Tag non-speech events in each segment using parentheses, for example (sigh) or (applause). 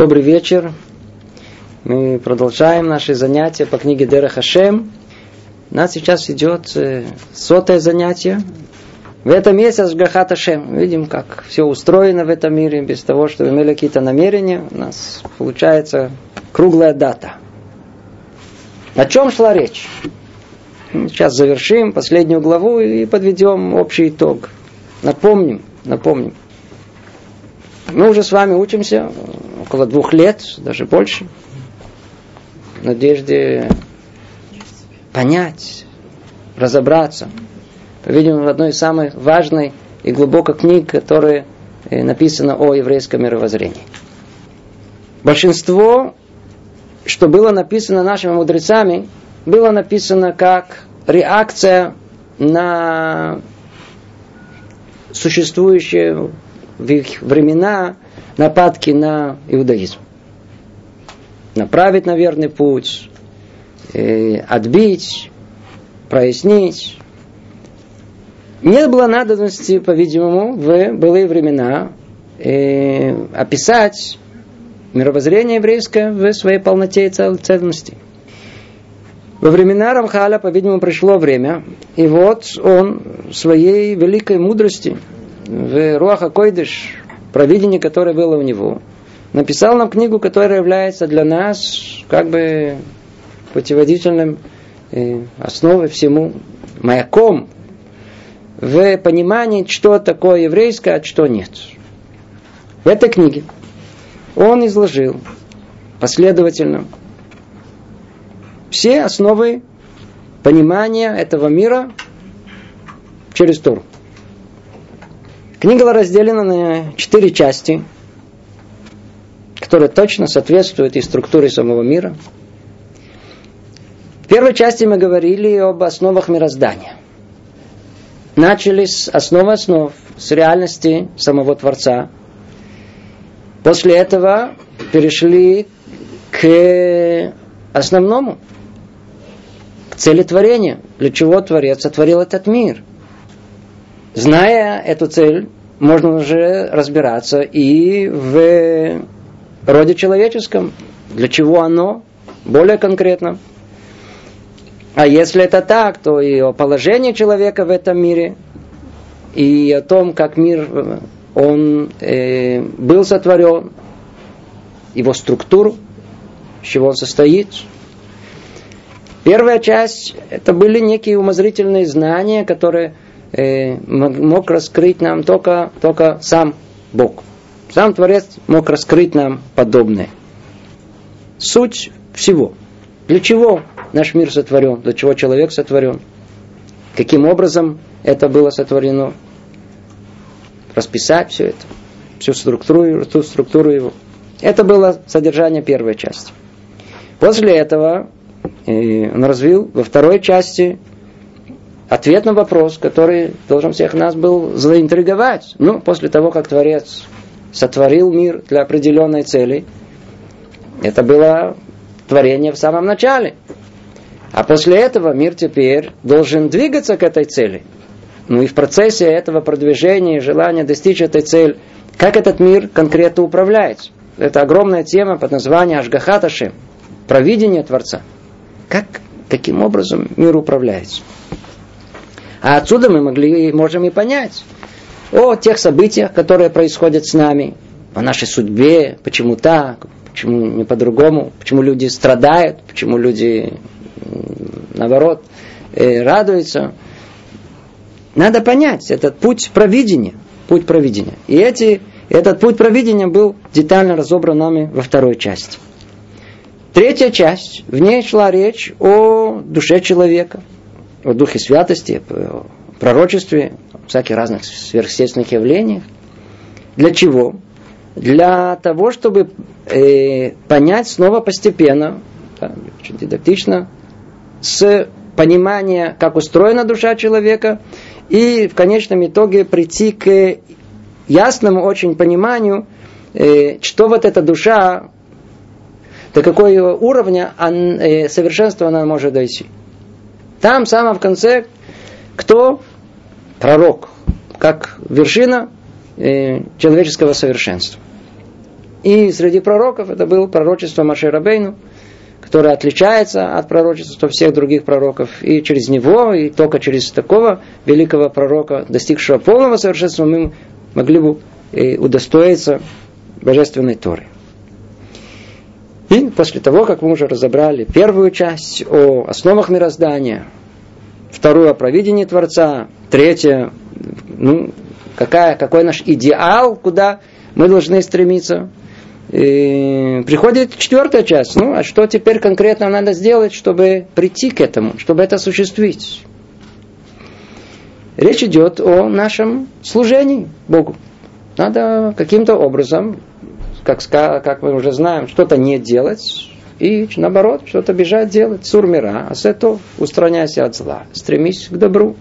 Добрый вечер. Мы продолжаем наши занятия по книге Дера Хашем. У нас сейчас идет э, сотое занятие. В этом месяце Ашгахат Хашем. Видим, как все устроено в этом мире, без того, чтобы имели какие-то намерения. У нас получается круглая дата. О чем шла речь? Сейчас завершим последнюю главу и подведем общий итог. Напомним, напомним. Мы уже с вами учимся около двух лет, даже больше, в надежде понять, разобраться. По-видимому, в одной из самых важной и глубокой книг, которая э, написана о еврейском мировоззрении. Большинство, что было написано нашими мудрецами, было написано как реакция на существующие в их времена нападки на иудаизм. Направить на верный путь, э, отбить, прояснить. Нет было надобности, по-видимому, в былые времена э, описать мировоззрение еврейское в своей полноте и цельности. Во времена Рамхаля, по-видимому, пришло время, и вот он своей великой мудрости в Руаха Койдыш, провидение, которое было у него, написал нам книгу, которая является для нас как бы путеводительным э, основой всему, маяком в понимании, что такое еврейское, а что нет. В этой книге он изложил последовательно все основы понимания этого мира через Тору. Книга разделена на четыре части, которые точно соответствуют и структуре самого мира. В первой части мы говорили об основах мироздания. Начали с основы основ, с реальности самого Творца. После этого перешли к основному, цели творения. Для чего Творец сотворил этот мир? Зная эту цель, можно уже разбираться и в роде человеческом. Для чего оно? Более конкретно. А если это так, то и о положении человека в этом мире, и о том, как мир он э, был сотворен, его структуру, из чего он состоит, Первая часть это были некие умозрительные знания, которые э, мог раскрыть нам только, только сам Бог. Сам Творец мог раскрыть нам подобное. Суть всего. Для чего наш мир сотворен? Для чего человек сотворен? Каким образом это было сотворено? Расписать все это. Всю структуру, всю структуру его. Это было содержание первой части. После этого и он развил во второй части ответ на вопрос, который должен всех нас был заинтриговать. Ну, после того, как Творец сотворил мир для определенной цели, это было творение в самом начале. А после этого мир теперь должен двигаться к этой цели. Ну и в процессе этого продвижения и желания достичь этой цели, как этот мир конкретно управляется. Это огромная тема под названием Ашгахаташи, провидение Творца. Как, каким образом мир управляется. А отсюда мы могли, можем и понять о тех событиях, которые происходят с нами, о нашей судьбе, почему так, почему не по-другому, почему люди страдают, почему люди, наоборот, э, радуются. Надо понять этот путь провидения, путь провидения. И эти, этот путь провидения был детально разобран нами во второй части. Третья часть, в ней шла речь о душе человека, о духе святости, о пророчестве, всяких разных сверхъестественных явлениях. Для чего? Для того, чтобы э, понять снова постепенно, да, очень дидактично, с понимания, как устроена душа человека, и в конечном итоге прийти к ясному очень пониманию, э, что вот эта душа до какого уровня э, совершенства она может дойти. Там, в самом конце, кто? Пророк, как вершина э, человеческого совершенства. И среди пророков это было пророчество Маширабейну, которое отличается от пророчества всех других пророков. И через него, и только через такого великого пророка, достигшего полного совершенства, мы могли бы э, удостоиться божественной Торы. И после того, как мы уже разобрали первую часть о основах мироздания, вторую о провидении Творца, третья, ну, какая, какой наш идеал, куда мы должны стремиться, и приходит четвертая часть. Ну, а что теперь конкретно надо сделать, чтобы прийти к этому, чтобы это осуществить? Речь идет о нашем служении Богу. Надо каким-то образом как, как мы уже знаем, что-то не делать, и наоборот, что-то бежать делать. Сурмира, а с этого устраняйся от зла, стремись к добру.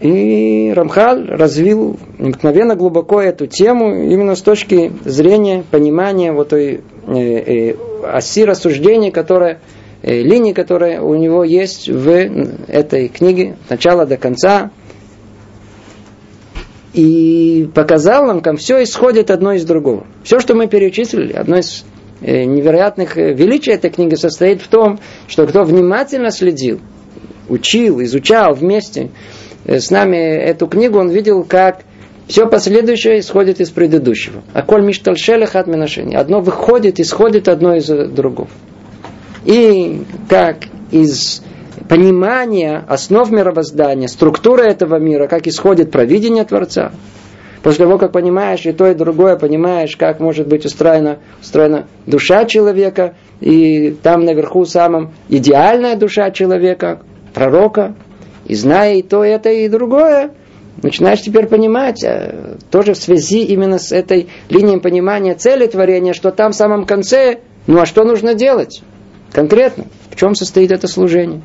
И Рамхаль развил мгновенно глубоко эту тему именно с точки зрения понимания вот той э, э, оси рассуждений, которая, э, линии, которая у него есть в этой книге, от начала до конца, и показал нам, как все исходит одно из другого. Все, что мы перечислили, одно из э, невероятных э, величий этой книги состоит в том, что кто внимательно следил, учил, изучал вместе э, с нами эту книгу, он видел, как все последующее исходит из предыдущего. А коль миштальшелех от Одно выходит, исходит одно из другого. И как из понимание основ мировоздания, структура этого мира, как исходит провидение Творца. После того, как понимаешь и то, и другое, понимаешь, как может быть устроена, устроена душа человека, и там наверху самом идеальная душа человека, пророка, и зная и то, и это, и другое, начинаешь теперь понимать, э, тоже в связи именно с этой линией понимания цели творения, что там в самом конце, ну а что нужно делать конкретно, в чем состоит это служение.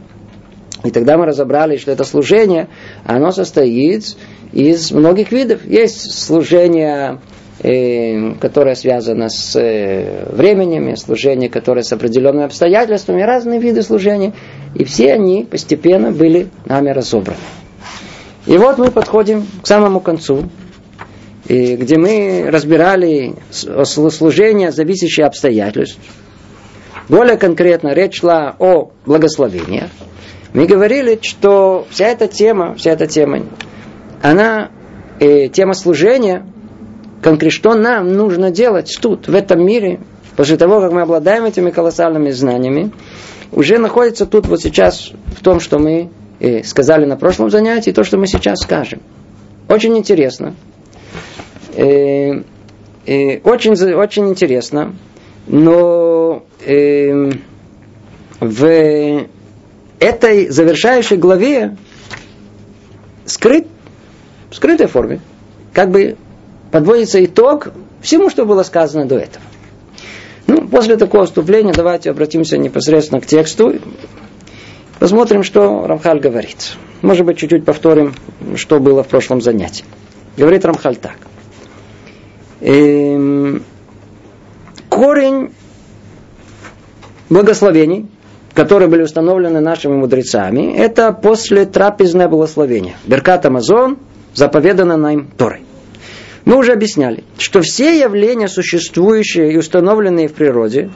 И тогда мы разобрали, что это служение, оно состоит из многих видов. Есть служение, э, которое связано с э, временем, служение, которое с определенными обстоятельствами, разные виды служения. И все они постепенно были нами разобраны. И вот мы подходим к самому концу, где мы разбирали служение, зависящее обстоятельств. Более конкретно речь шла о благословениях. Мы говорили, что вся эта тема, вся эта тема, она э, тема служения, конкретно что нам нужно делать тут, в этом мире, после того, как мы обладаем этими колоссальными знаниями, уже находится тут вот сейчас в том, что мы э, сказали на прошлом занятии, то, что мы сейчас скажем. Очень интересно. Э, э, очень, очень интересно, но э, в этой завершающей главе скрыт, в скрытой форме, как бы подводится итог всему, что было сказано до этого. Ну, после такого вступления давайте обратимся непосредственно к тексту. Посмотрим, что Рамхаль говорит. Может быть, чуть-чуть повторим, что было в прошлом занятии. Говорит Рамхаль так. Эм, корень благословений – которые были установлены нашими мудрецами, это после трапезное благословение. Беркат Амазон заповедано нам Торой. Мы уже объясняли, что все явления, существующие и установленные в природе,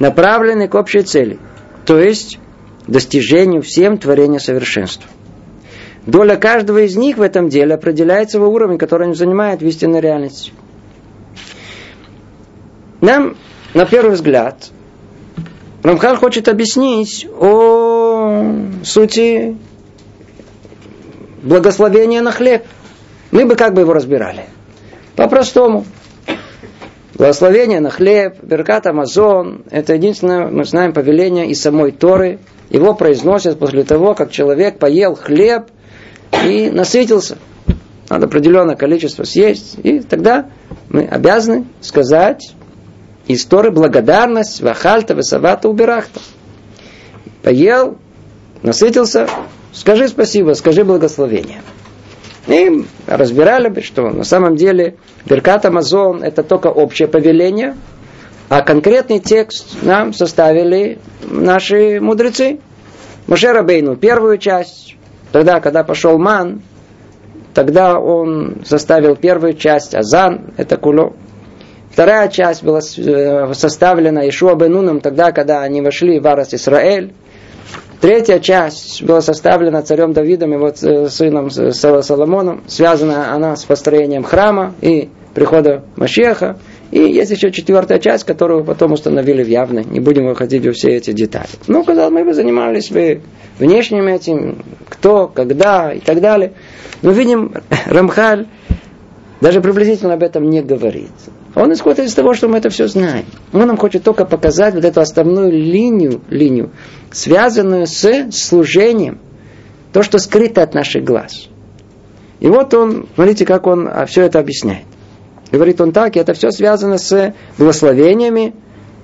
направлены к общей цели, то есть достижению всем творения совершенства. Доля каждого из них в этом деле определяется в уровне, который он занимает в истинной реальности. Нам, на первый взгляд, Рамхал хочет объяснить о сути благословения на хлеб. Мы бы как бы его разбирали. По-простому. Благословение на хлеб, Беркат Амазон, это единственное, мы знаем, повеление из самой Торы. Его произносят после того, как человек поел хлеб и насытился. Надо определенное количество съесть. И тогда мы обязаны сказать из Торы благодарность, вахальта, весавата, убирахта. Поел, насытился, скажи спасибо, скажи благословение. И разбирали бы, что на самом деле Беркат Амазон это только общее повеление, а конкретный текст нам составили наши мудрецы. Моше Рабейну первую часть, тогда, когда пошел Ман, тогда он составил первую часть, Азан, это куло. Вторая часть была э, составлена Ишуа Бенуном тогда, когда они вошли в Арас Исраэль. Третья часть была составлена царем Давидом и вот э, сыном Соломоном. Связана она с построением храма и прихода Машеха. И есть еще четвертая часть, которую потом установили в явной. Не будем выходить во все эти детали. Ну, когда мы бы занимались бы внешним этим, кто, когда и так далее. Но видим, Рамхаль даже приблизительно об этом не говорит. Он исходит из того, что мы это все знаем. Он нам хочет только показать вот эту основную линию, линию связанную с служением. То, что скрыто от наших глаз. И вот он, смотрите, как он а, все это объясняет. Говорит он так, и это все связано с благословениями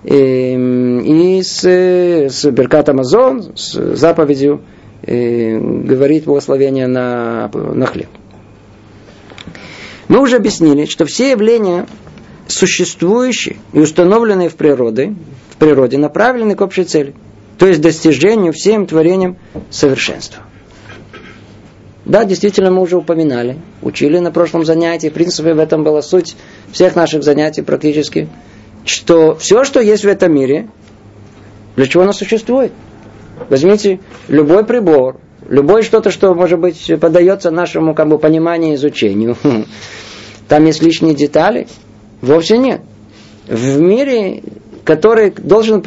и, эм, и с, с Беркат Амазон, с заповедью и, говорит благословение на, на хлеб. Мы уже объяснили, что все явления, существующие и установленные в природе, в природе направлены к общей цели, то есть достижению всем творением совершенства. Да, действительно, мы уже упоминали, учили на прошлом занятии, в принципе, в этом была суть всех наших занятий практически, что все, что есть в этом мире, для чего оно существует. Возьмите любой прибор, любое что-то, что, может быть, подается нашему как бы, пониманию и изучению. (laughs) Там есть лишние детали? Вовсе нет. В мире, который должен,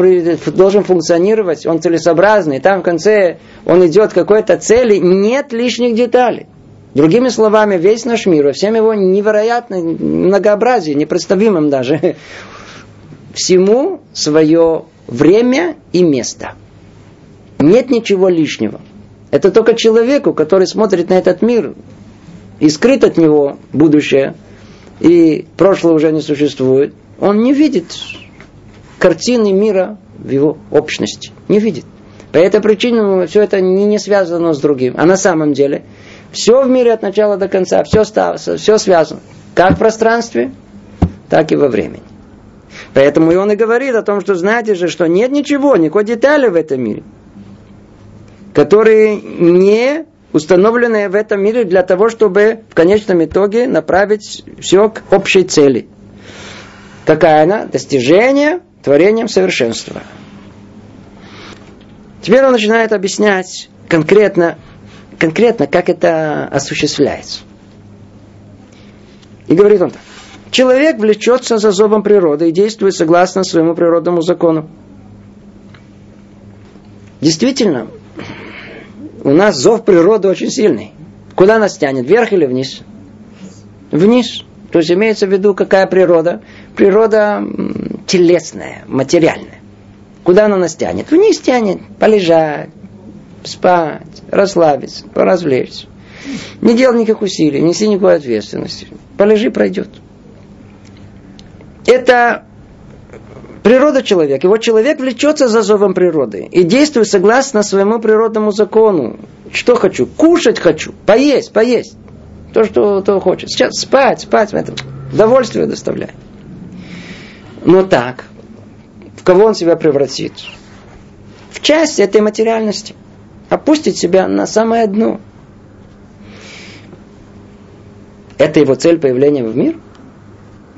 должен функционировать, он целесообразный, там в конце он идет к какой-то цели, нет лишних деталей. Другими словами, весь наш мир, во всем его невероятном многообразии, непредставимым даже, (laughs) всему свое время и место. Нет ничего лишнего. Это только человеку, который смотрит на этот мир и скрыт от него будущее, и прошлое уже не существует, он не видит картины мира в его общности. Не видит. По этой причине все это не, связано с другим. А на самом деле все в мире от начала до конца, все, все связано. Как в пространстве, так и во времени. Поэтому и он и говорит о том, что знаете же, что нет ничего, никакой детали в этом мире которые не установлены в этом мире для того, чтобы в конечном итоге направить все к общей цели. Какая она? Достижение творением совершенства. Теперь он начинает объяснять конкретно, конкретно, как это осуществляется. И говорит он так. Человек влечется за зовом природы и действует согласно своему природному закону. Действительно, у нас зов природы очень сильный. Куда нас тянет, вверх или вниз? Вниз. То есть имеется в виду, какая природа? Природа телесная, материальная. Куда она нас тянет? Вниз тянет. Полежать, спать, расслабиться, поразвлечься. Не делай никаких усилий, неси никакой ответственности. Полежи, пройдет. Это Природа человека. Его человек влечется за зовом природы и действует согласно своему природному закону. Что хочу? Кушать хочу. Поесть, поесть. То, что то хочет. Сейчас спать, спать. Это удовольствие доставляет. Но так, в кого он себя превратит? В часть этой материальности. Опустить себя на самое дно. Это его цель появления в мир?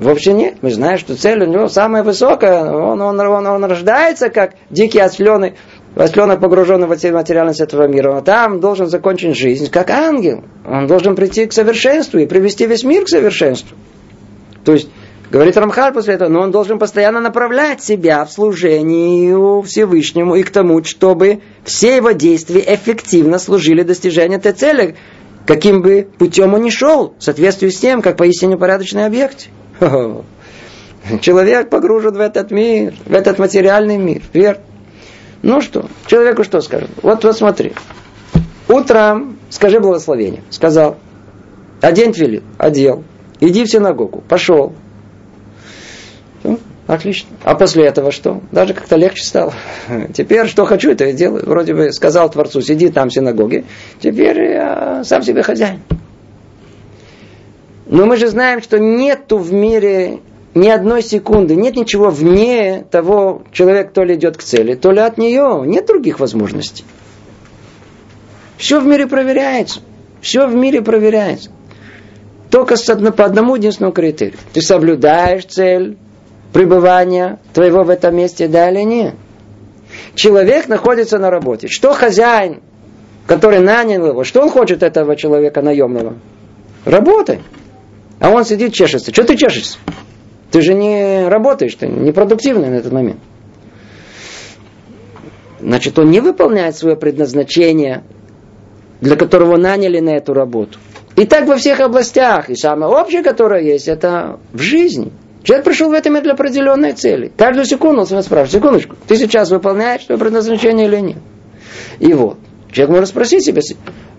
Вообще нет. Мы знаем, что цель у него самая высокая. Он, он, он, он рождается как дикий осленый, осленок, погруженный в материальность этого мира. Он там должен закончить жизнь как ангел. Он должен прийти к совершенству и привести весь мир к совершенству. То есть, говорит Рамхаль после этого, но он должен постоянно направлять себя в служении Всевышнему и к тому, чтобы все его действия эффективно служили достижению этой цели, каким бы путем он ни шел, в соответствии с тем, как поистине порядочный объект. (laughs) Человек погружен в этот мир, в этот материальный мир. Верно? Ну что, человеку что скажет? Вот, вот смотри. Утром скажи благословение. Сказал. Одень твилин. Одел. Иди в синагогу. Пошел. Ну, отлично. А после этого что? Даже как-то легче стало. (laughs) Теперь что хочу, это и делаю. Вроде бы сказал Творцу, сиди там в синагоге. Теперь я сам себе хозяин. Но мы же знаем, что нету в мире ни одной секунды, нет ничего вне того, человек то ли идет к цели, то ли от нее. Нет других возможностей. Все в мире проверяется. Все в мире проверяется. Только по одному единственному критерию. Ты соблюдаешь цель, пребывания твоего в этом месте, да или нет? Человек находится на работе. Что хозяин, который нанял его, что он хочет этого человека наемного? Работай. А он сидит, чешется. Что ты чешешься? Ты же не работаешь, ты непродуктивный на этот момент. Значит, он не выполняет свое предназначение, для которого наняли на эту работу. И так во всех областях. И самое общее, которое есть, это в жизни. Человек пришел в этом для определенной цели. Каждую секунду он себя спрашивает, секундочку, ты сейчас выполняешь свое предназначение или нет? И вот, человек может спросить себя,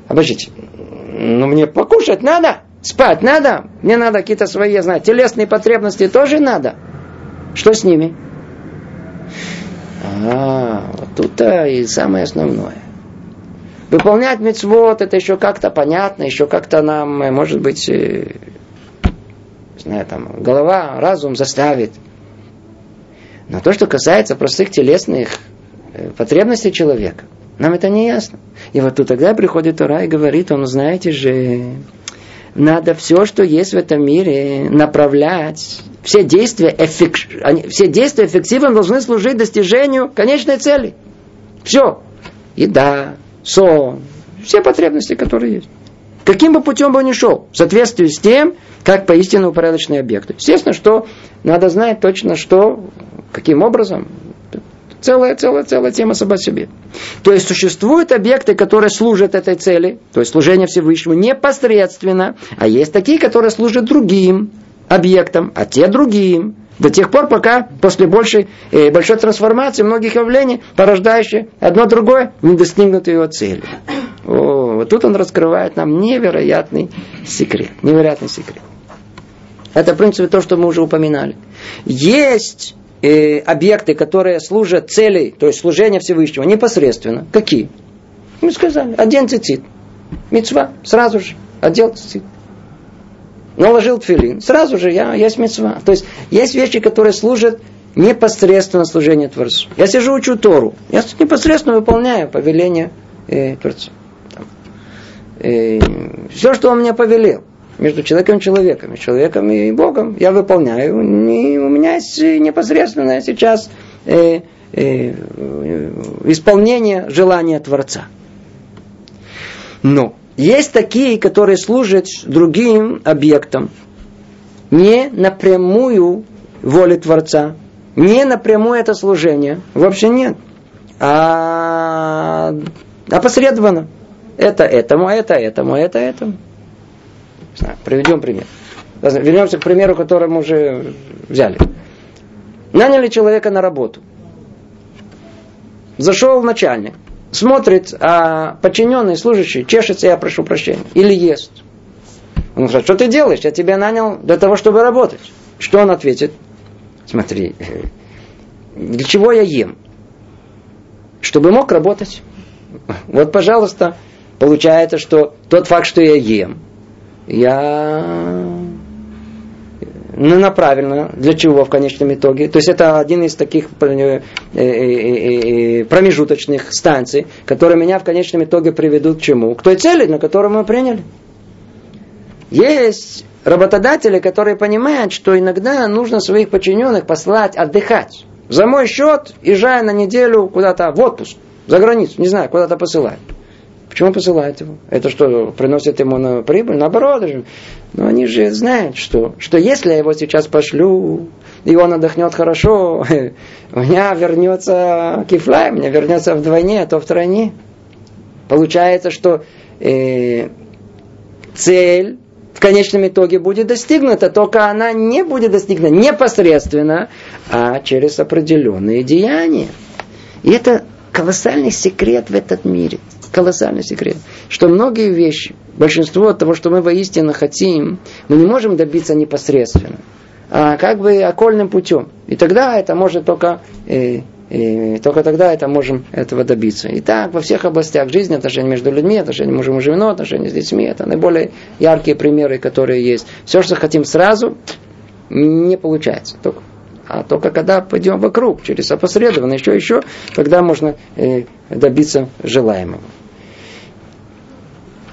обождите, ну мне покушать надо, спать надо, мне надо какие-то свои, я знаю, телесные потребности тоже надо. Что с ними? А, вот тут-то и самое основное. Выполнять мецвод, это еще как-то понятно, еще как-то нам, может быть, э, знаю, там, голова, разум заставит. Но то, что касается простых телесных э, потребностей человека, нам это не ясно. И вот тут тогда приходит Тора и говорит, он, знаете же, надо все, что есть в этом мире, направлять. Все действия, эффек... все действия эффективно должны служить достижению конечной цели. Все. Еда, сон, все потребности, которые есть. Каким бы путем бы он ни шел, в соответствии с тем, как поистину упорядоченный объект. Естественно, что надо знать точно, что, каким образом. Целая, целая, целая тема сама себе. То есть существуют объекты, которые служат этой цели, то есть служение Всевышнему непосредственно, а есть такие, которые служат другим объектам, а те другим. До тех пор, пока после большей, э, большой трансформации многих явлений, порождающие одно другое, не достигнут его цели. О, вот тут он раскрывает нам невероятный секрет. Невероятный секрет. Это, в принципе, то, что мы уже упоминали. Есть э, объекты, которые служат цели, то есть служение Всевышнего непосредственно. Какие? Мы сказали, один цицит. Мецва, сразу же, одел цицит. Наложил тфилин, сразу же я, есть мецва. То есть есть вещи, которые служат непосредственно служению Творцу. Я сижу, учу Тору. Я непосредственно выполняю повеление э, Творцу. Э, все, что он мне повелел между человеком и человеком, человеком и Богом, я выполняю. И у меня есть непосредственно сейчас э, э, исполнение желания Творца. Но есть такие, которые служат другим объектам, не напрямую воле Творца, не напрямую это служение, вообще нет, а опосредованно. Это этому, это этому, это этому. Приведем пример. Вернемся к примеру, который мы уже взяли. Наняли человека на работу. Зашел начальник. Смотрит, а подчиненный, служащий, чешется, я прошу прощения. Или ест. Он говорит, что ты делаешь? Я тебя нанял для того, чтобы работать. Что он ответит? Смотри, для чего я ем? Чтобы мог работать. Вот, пожалуйста, получается, что тот факт, что я ем, я ну, на правильно, для чего в конечном итоге. То есть это один из таких э, э, э, промежуточных станций, которые меня в конечном итоге приведут к чему? К той цели, на которую мы приняли. Есть работодатели, которые понимают, что иногда нужно своих подчиненных послать отдыхать. За мой счет, езжая на неделю куда-то в отпуск, за границу, не знаю, куда-то посылать. Почему посылают его? Это что, приносит ему на прибыль? Наоборот. Но они же знают, что, что если я его сейчас пошлю, и он отдохнет хорошо, (laughs) у меня вернется кифлай, у меня вернется вдвойне, а то в тройне. Получается, что э, цель в конечном итоге будет достигнута, только она не будет достигнута непосредственно, а через определенные деяния. И это колоссальный секрет в этот мире – колоссальный секрет, что многие вещи, большинство того, что мы воистину хотим, мы не можем добиться непосредственно, а как бы окольным путем. И тогда это может только э, и только тогда это можем этого добиться. И так во всех областях жизни, отношения между людьми, отношения мужем и женой, отношения с детьми, это наиболее яркие примеры, которые есть. Все, что хотим сразу, не получается. Только, а только когда пойдем вокруг, через опосредованно, еще, еще, тогда можно э, добиться желаемого.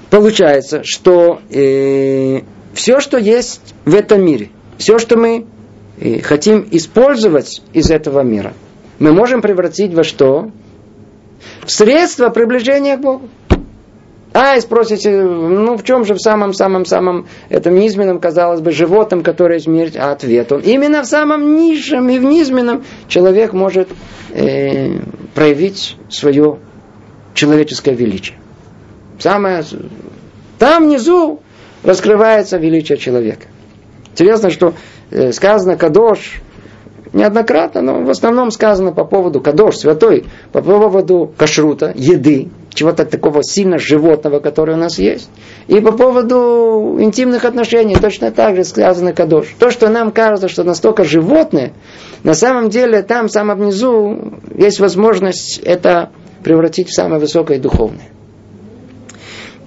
Получается, что э, все, что есть в этом мире, все, что мы и хотим использовать из этого мира, мы можем превратить во что? В средство приближения к Богу. А, и спросите, ну в чем же в самом-самом-самом этом низменном, казалось бы, животном, которое смерть? А ответ он. Именно в самом низшем и в низменном человек может э, проявить свое человеческое величие. Самое... Там внизу раскрывается величие человека. Интересно, что э, сказано Кадош, неоднократно, но в основном сказано по поводу Кадош, святой, по поводу кашрута, еды, чего-то такого сильно животного, которое у нас есть. И по поводу интимных отношений точно так же сказано Кадош. То, что нам кажется, что настолько животное, на самом деле там, в самом внизу, есть возможность это превратить в самое высокое духовное.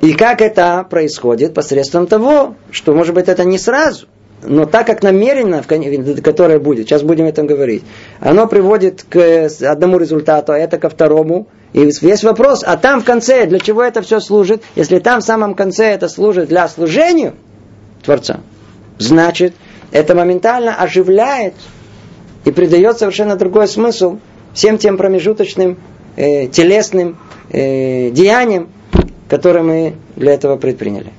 И как это происходит? Посредством того, что, может быть, это не сразу, но так как намеренно, которое будет, сейчас будем этом говорить, оно приводит к одному результату, а это ко второму. И есть вопрос, а там в конце, для чего это все служит? Если там в самом конце это служит для служения Творца, значит, это моментально оживляет и придает совершенно другой смысл всем тем промежуточным э, телесным э, деяниям, которые мы для этого предприняли.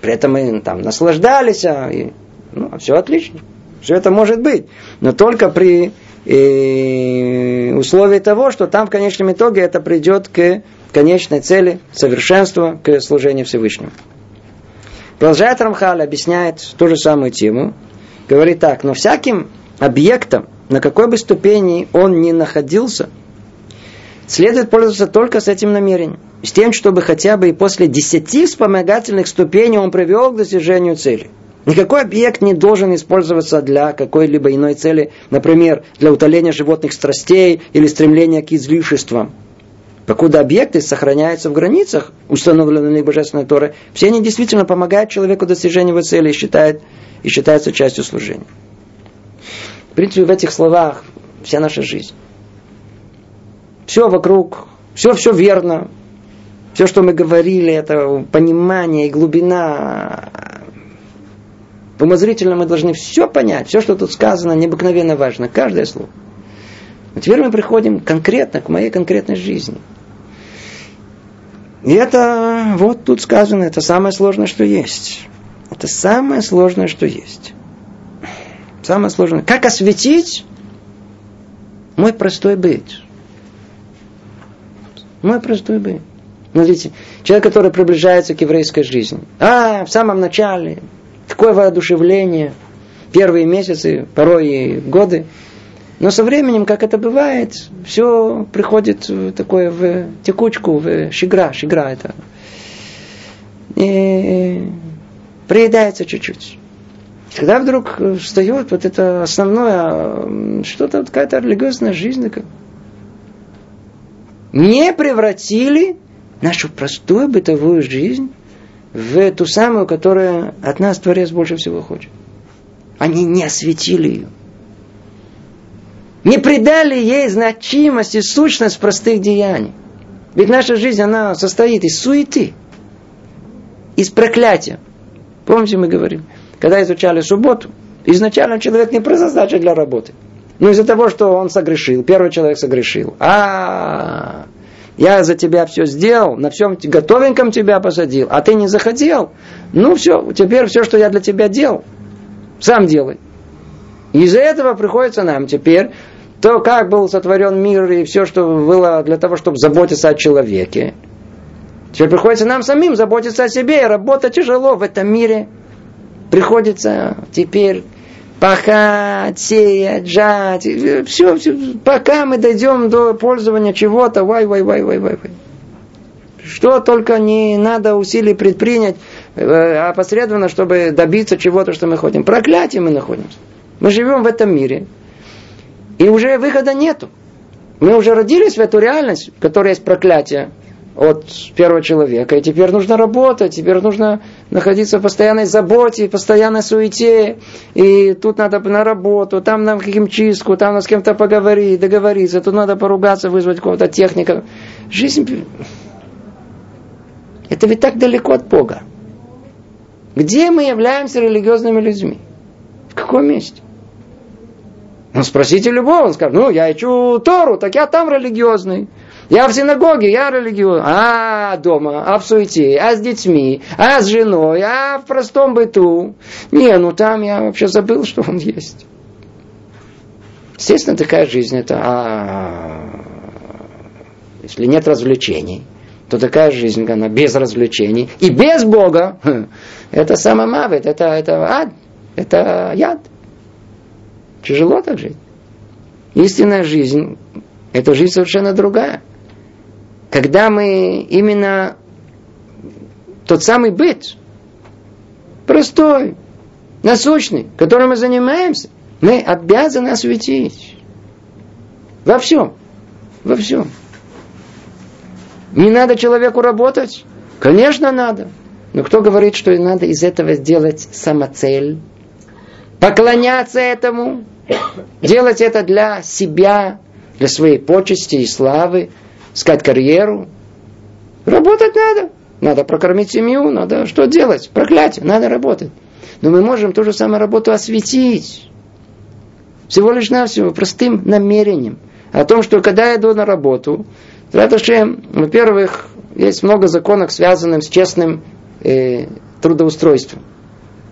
При этом мы там наслаждались, а, и, ну, все отлично. Все это может быть. Но только при э, условии того, что там в конечном итоге это придет к конечной цели, совершенству, к служению Всевышнему. Продолжает Рамхаль, объясняет ту же самую тему. Говорит так, но всяким объектом, на какой бы ступени он ни находился, следует пользоваться только с этим намерением с тем, чтобы хотя бы и после десяти вспомогательных ступеней он привел к достижению цели. Никакой объект не должен использоваться для какой-либо иной цели, например, для утоления животных страстей или стремления к излишествам. Покуда объекты сохраняются в границах, установленных Божественной Торой, все они действительно помогают человеку достижению его цели и, считают, и считаются частью служения. В принципе, в этих словах вся наша жизнь. Все вокруг, все, все верно, все, что мы говорили, это понимание и глубина. Умозрительно мы должны все понять. Все, что тут сказано, необыкновенно важно. Каждое слово. Но теперь мы приходим конкретно к моей конкретной жизни. И это, вот тут сказано, это самое сложное, что есть. Это самое сложное, что есть. Самое сложное. Как осветить мой простой быть? Мой простой быть. Смотрите, человек, который приближается к еврейской жизни. А, в самом начале, такое воодушевление, первые месяцы, порой и годы. Но со временем, как это бывает, все приходит в такое в текучку, в шигра, шигра это. И приедается чуть-чуть. Когда вдруг встает вот это основное, что-то, вот какая-то религиозная жизнь, не превратили нашу простую бытовую жизнь в ту самую, которая от нас Творец больше всего хочет. Они не осветили ее. Не придали ей значимость и сущность простых деяний. Ведь наша жизнь, она состоит из суеты, из проклятия. Помните, мы говорим, когда изучали субботу, изначально человек не предназначен для работы. Но из-за того, что он согрешил, первый человек согрешил. А, я за тебя все сделал, на всем готовеньком тебя посадил, а ты не захотел. Ну все, теперь все, что я для тебя делал, сам делай. Из-за этого приходится нам теперь то, как был сотворен мир и все, что было для того, чтобы заботиться о человеке. Теперь приходится нам самим заботиться о себе, и работа тяжело в этом мире. Приходится теперь пахать, сеять, жать, все, все, пока мы дойдем до пользования чего-то, вай, вай, вай, вай, вай, вай. Что только не надо усилий предпринять, э, опосредованно, чтобы добиться чего-то, что мы хотим. Проклятие мы находимся. Мы живем в этом мире, и уже выхода нету. Мы уже родились в эту реальность, в которой есть проклятие от первого человека. И теперь нужно работать, теперь нужно находиться в постоянной заботе, в постоянной суете. И тут надо на работу, там на химчистку, там надо с кем-то поговорить, договориться, тут надо поругаться, вызвать какого-то техника. Жизнь... Это ведь так далеко от Бога. Где мы являемся религиозными людьми? каком месте? Ну, спросите любого, он скажет, ну, я ищу Тору, так я там религиозный. Я в синагоге, я религиозный. А дома, а в суете, а с детьми, а с женой, а в простом быту. Не, ну там я вообще забыл, что он есть. Естественно, такая жизнь это... А, если нет развлечений, то такая жизнь, она без развлечений и без Бога, (laughs) это самомавит, это, это ад, это яд. Тяжело так жить. Истинная жизнь, это жизнь совершенно другая. Когда мы именно тот самый быт, простой, насущный, которым мы занимаемся, мы обязаны осветить. Во всем. Во всем. Не надо человеку работать? Конечно, надо. Но кто говорит, что надо из этого сделать самоцель? Поклоняться этому? Делать это для себя, для своей почести и славы? Искать карьеру? Работать надо. Надо прокормить семью, надо что делать? Проклятие, надо работать. Но мы можем ту же самую работу осветить. Всего лишь навсего простым намерением. О том, что когда я иду на работу, Раташем, во-первых, есть много законов, связанных с честным э, трудоустройством.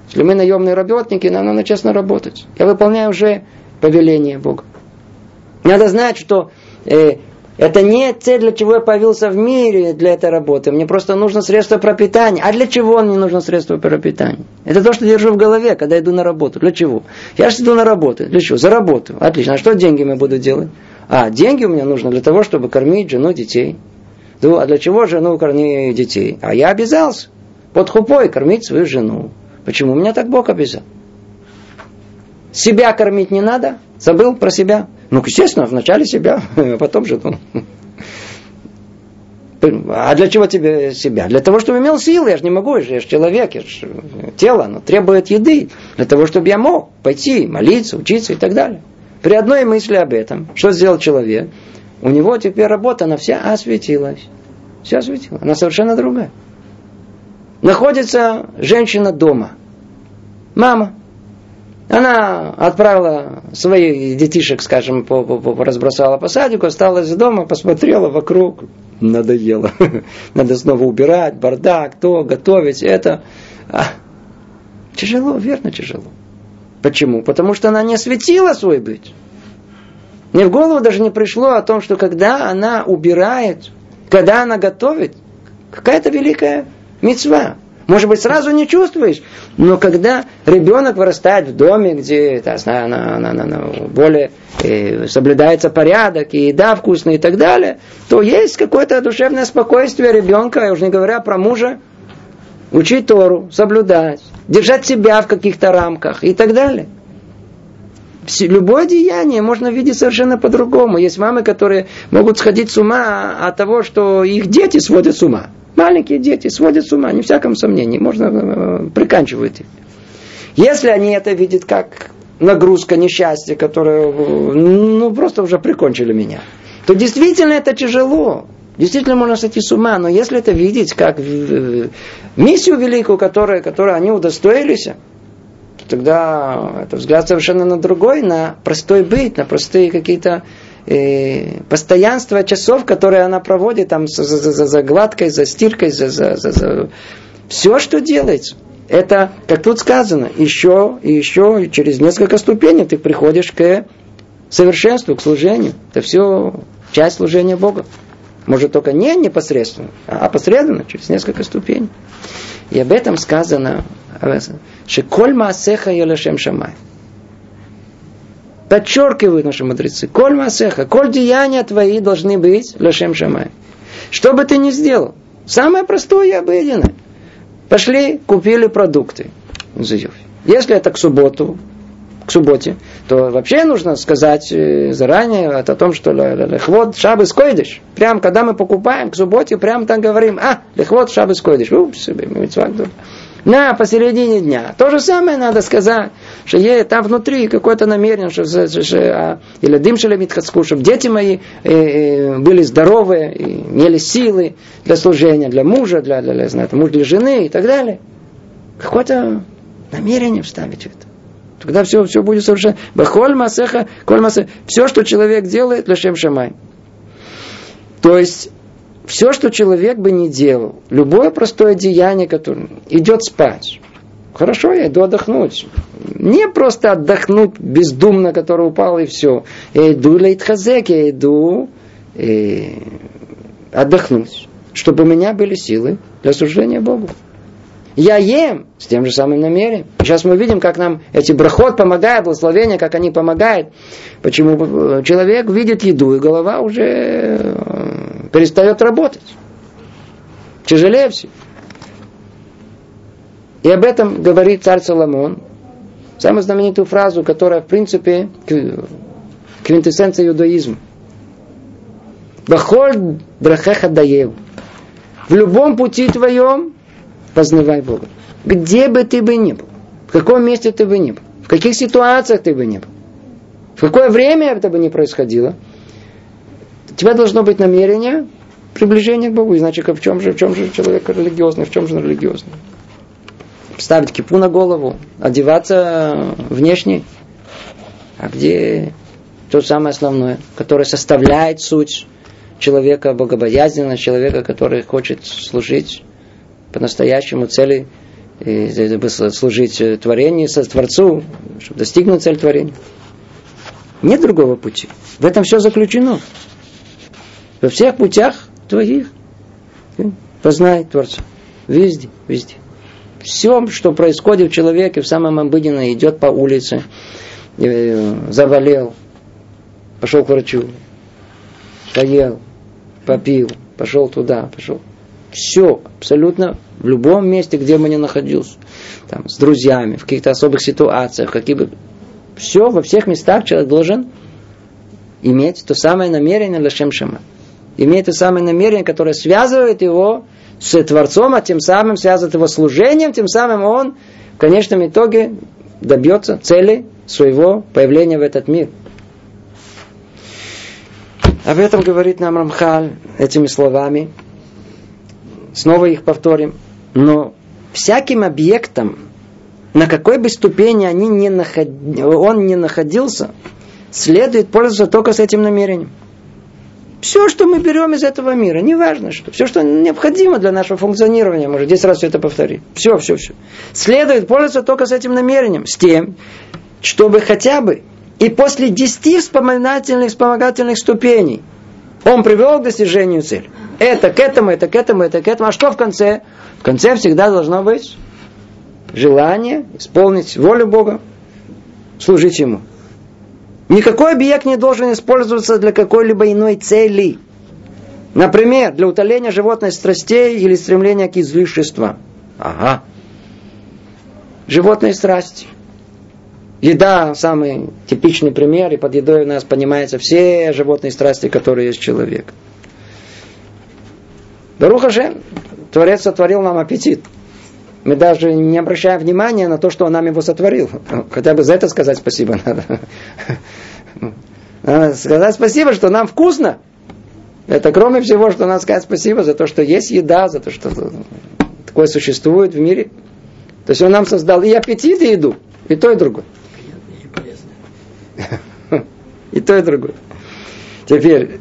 Если мы наемные работники, нам надо честно работать. Я выполняю уже повеление Бога. Надо знать, что э, это не цель, для чего я появился в мире для этой работы. Мне просто нужно средство пропитания. А для чего мне нужно средство пропитания? Это то, что держу в голове, когда иду на работу. Для чего? Я же иду на работу. Для чего? За работу. Отлично. А что деньги я буду делать? А, деньги у меня нужно для того, чтобы кормить жену, детей. Ну, а для чего жену кормить детей? А я обязался под хупой кормить свою жену. Почему? Меня так Бог обязал. Себя кормить не надо? Забыл про себя? Ну, естественно, вначале себя, а (laughs) потом жену. А для чего тебе себя? Для того, чтобы имел силы. Я же не могу, я же человек, я же тело, оно требует еды. Для того, чтобы я мог пойти, молиться, учиться и так далее. При одной мысли об этом, что сделал человек, у него теперь работа, она вся осветилась. Вся осветилась. Она совершенно другая. Находится женщина дома. Мама. Она отправила своих детишек, скажем, по, по, по, разбросала по садику, осталась дома, посмотрела вокруг, надоело. (laughs) Надо снова убирать, бардак, то, готовить, это. А, тяжело, верно, тяжело. Почему? Потому что она не осветила свой быть. Мне в голову даже не пришло о том, что когда она убирает, когда она готовит, какая-то великая мецва. Может быть, сразу не чувствуешь, но когда ребенок вырастает в доме, где да, на, на, на, на, более э, соблюдается порядок, и еда вкусная и так далее, то есть какое-то душевное спокойствие ребенка, уже не говоря про мужа, учить Тору, соблюдать, держать себя в каких-то рамках и так далее. Любое деяние можно видеть совершенно по-другому. Есть мамы, которые могут сходить с ума от того, что их дети сводят с ума. Маленькие дети сводят с ума, не всяком сомнении, можно э, приканчивать их. Если они это видят как нагрузка, несчастье, которое ну, просто уже прикончили меня, то действительно это тяжело. Действительно можно сойти с ума, но если это видеть как э, миссию великую, которую, которую они удостоились, то тогда это взгляд совершенно на другой, на простой быт, на простые какие-то э, постоянства часов, которые она проводит там за, за, за, за гладкой, за стиркой, за, за, за, за... все, что делается. Это, как тут сказано, еще и еще, и через несколько ступеней ты приходишь к совершенству, к служению. Это все часть служения Бога. Может только не непосредственно, а посредственно, через несколько ступеней. И об этом сказано, что коль маасеха елешем шамай. Подчеркивают наши мудрецы. Коль маасеха, коль деяния твои должны быть лешем шамай. Что бы ты ни сделал, самое простое и обыденное. Пошли, купили продукты. Если это к субботу, к субботе, то вообще нужно сказать э, заранее о том, что лехвод шабы скойдыш. Прям когда мы покупаем к субботе, прям там говорим, а, лехвод шабы скойдыш. На посередине дня. То же самое надо сказать, что есть там внутри какое-то намерение, что, что, что а, или дым шелемитхацку, чтобы дети мои э, э, были здоровые, и имели силы для служения, для мужа, для, для, для, знаю, муж для жены и так далее. Какое-то намерение вставить в это. Тогда все, все будет совершенно... Бахоль масеха, коль масеха. Все, что человек делает, лешем шамай. То есть, все, что человек бы не делал, любое простое деяние, которое идет спать, Хорошо, я иду отдохнуть. Не просто отдохнуть бездумно, который упал и все. Я иду лейтхазек, я иду э, отдохнуть, чтобы у меня были силы для служения Богу. Я ем с тем же самым намерением. Сейчас мы видим, как нам эти брахот помогают, благословения, как они помогают. Почему человек видит еду, и голова уже э, перестает работать. Тяжелее все. И об этом говорит царь Соломон. Самую знаменитую фразу, которая, в принципе, квинтэссенция иудаизма. Бахоль брахеха даев. В любом пути твоем познавай Бога. Где бы ты бы ни был, в каком месте ты бы ни был, в каких ситуациях ты бы ни был, в какое время это бы ни происходило, у тебя должно быть намерение приближения к Богу. Иначе в чем же, в чем же человек религиозный, в чем же он религиозный? Ставить кипу на голову, одеваться внешне. А где то самое основное, которое составляет суть человека богобоязненного, человека, который хочет служить по-настоящему цели служить творению, со Творцу, чтобы достигнуть цель творения. Нет другого пути. В этом все заключено. Во всех путях твоих. Познай Творца. Везде, везде. Все, что происходит в человеке, в самом обыденном, идет по улице, э, заболел, пошел к врачу, поел, попил, пошел туда, пошел. Все, абсолютно в любом месте, где бы ни находился, там, с друзьями, в каких-то особых ситуациях, какие бы... Все, во всех местах человек должен иметь то самое намерение Лашем Шама. Иметь то самое намерение, которое связывает его с Творцом, а тем самым связывает его служением, тем самым он в конечном итоге добьется цели своего появления в этот мир. Об этом говорит нам Рамхаль этими словами – снова их повторим. Но всяким объектом, на какой бы ступени они не наход... он не находился, следует пользоваться только с этим намерением. Все, что мы берем из этого мира, неважно что, все, что необходимо для нашего функционирования, может 10 раз все это повторить. Все, все, все. Следует пользоваться только с этим намерением, с тем, чтобы хотя бы и после 10 вспомогательных, вспомогательных ступеней он привел к достижению цели. Это к этому, это к этому, это к этому. А что в конце? В конце всегда должно быть желание исполнить волю Бога, служить Ему. Никакой объект не должен использоваться для какой-либо иной цели. Например, для утоления животной страстей или стремления к излишеству. Ага. Животные страсти. Еда самый типичный пример, и под едой у нас понимаются все животные страсти, которые есть человек. Баруха же, Творец сотворил нам аппетит. Мы даже не обращаем внимания на то, что он нам его сотворил. Хотя бы за это сказать спасибо надо. Надо сказать спасибо, что нам вкусно. Это кроме всего, что надо сказать спасибо за то, что есть еда, за то, что такое существует в мире. То есть он нам создал и аппетит, и еду, и то, и другое. И то, и другое. Теперь,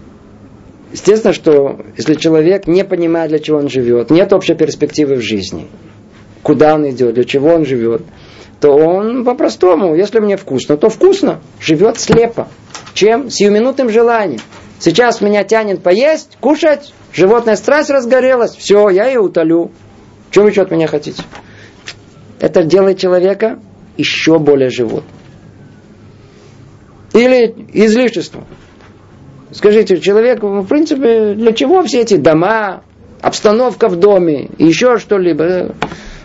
естественно, что если человек не понимает, для чего он живет, нет общей перспективы в жизни, куда он идет, для чего он живет, то он по-простому, если мне вкусно, то вкусно, живет слепо. Чем? Сиюминутным желанием. Сейчас меня тянет поесть, кушать, животная страсть разгорелась, все, я ее утолю. Чего вы еще от меня хотите? Это делает человека еще более животным. Или излишество. Скажите, человек, в принципе, для чего все эти дома, обстановка в доме, еще что-либо?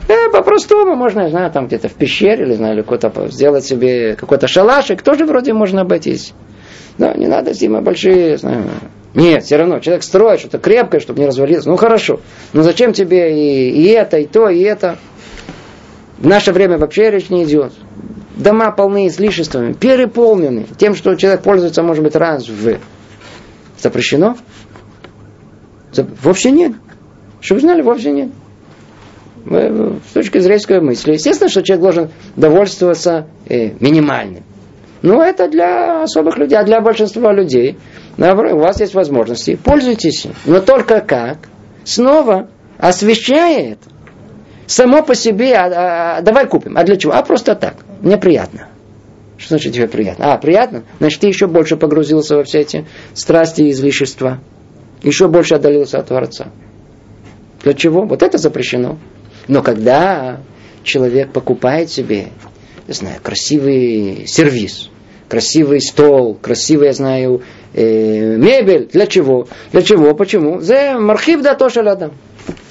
Э, по-простому можно, я знаю, там где-то в пещере, или знаю, какой-то сделать себе какой-то шалашик, тоже вроде можно обойтись. Но не надо зимы большие, знаю. Нет, все равно, человек строит что-то крепкое, чтобы не развалиться. Ну хорошо, но зачем тебе и, и это, и то, и это? В наше время вообще речь не идет дома полны излишествами, переполнены тем, что человек пользуется, может быть, раз в запрещено? Вовсе нет. Чтобы знали, вовсе нет. С точки зрения мысли. Естественно, что человек должен довольствоваться э, минимальным. Но это для особых людей, а для большинства людей. Наоборот, у вас есть возможности, пользуйтесь. Но только как? Снова освещает само по себе, а, а, давай купим. А для чего? А просто так. Мне приятно. Что значит тебе приятно? А, приятно? Значит, ты еще больше погрузился во все эти страсти и излишества. Еще больше отдалился от Творца. Для чего? Вот это запрещено. Но когда человек покупает себе, не знаю, красивый сервис, красивый стол, красивый, я знаю, э, мебель, для чего? Для чего? Почему? За мархив да то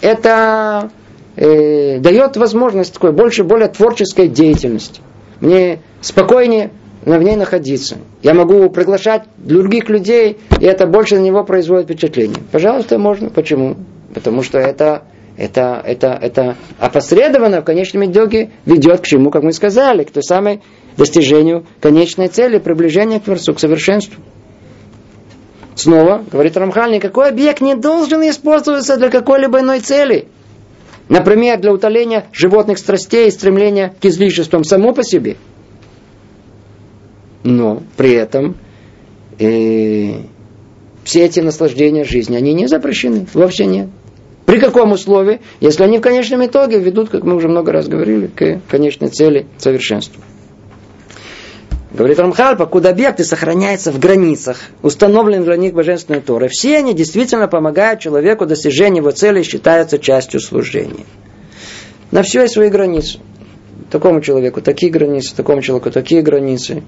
Это э, дает возможность такой больше, более творческой деятельности. Мне спокойнее в ней находиться. Я могу приглашать других людей, и это больше на него производит впечатление. Пожалуйста, можно. Почему? Потому что это, это, это, это опосредованно в конечном итоге ведет к чему, как мы сказали, к той самой достижению конечной цели, приближения к Творцу, к совершенству. Снова, говорит Рамхаль, никакой объект не должен использоваться для какой-либо иной цели. Например, для утоления животных страстей и стремления к излишествам само по себе. Но при этом э, все эти наслаждения жизни, они не запрещены, вовсе нет. При каком условии? Если они в конечном итоге ведут, как мы уже много раз говорили, к конечной цели совершенства. Говорит Рамхал, покуда объекты сохраняются в границах, установленных для них божественной Торой, все они действительно помогают человеку достижению его цели и считаются частью служения. На все есть свои границы. Такому человеку такие границы, такому человеку такие границы,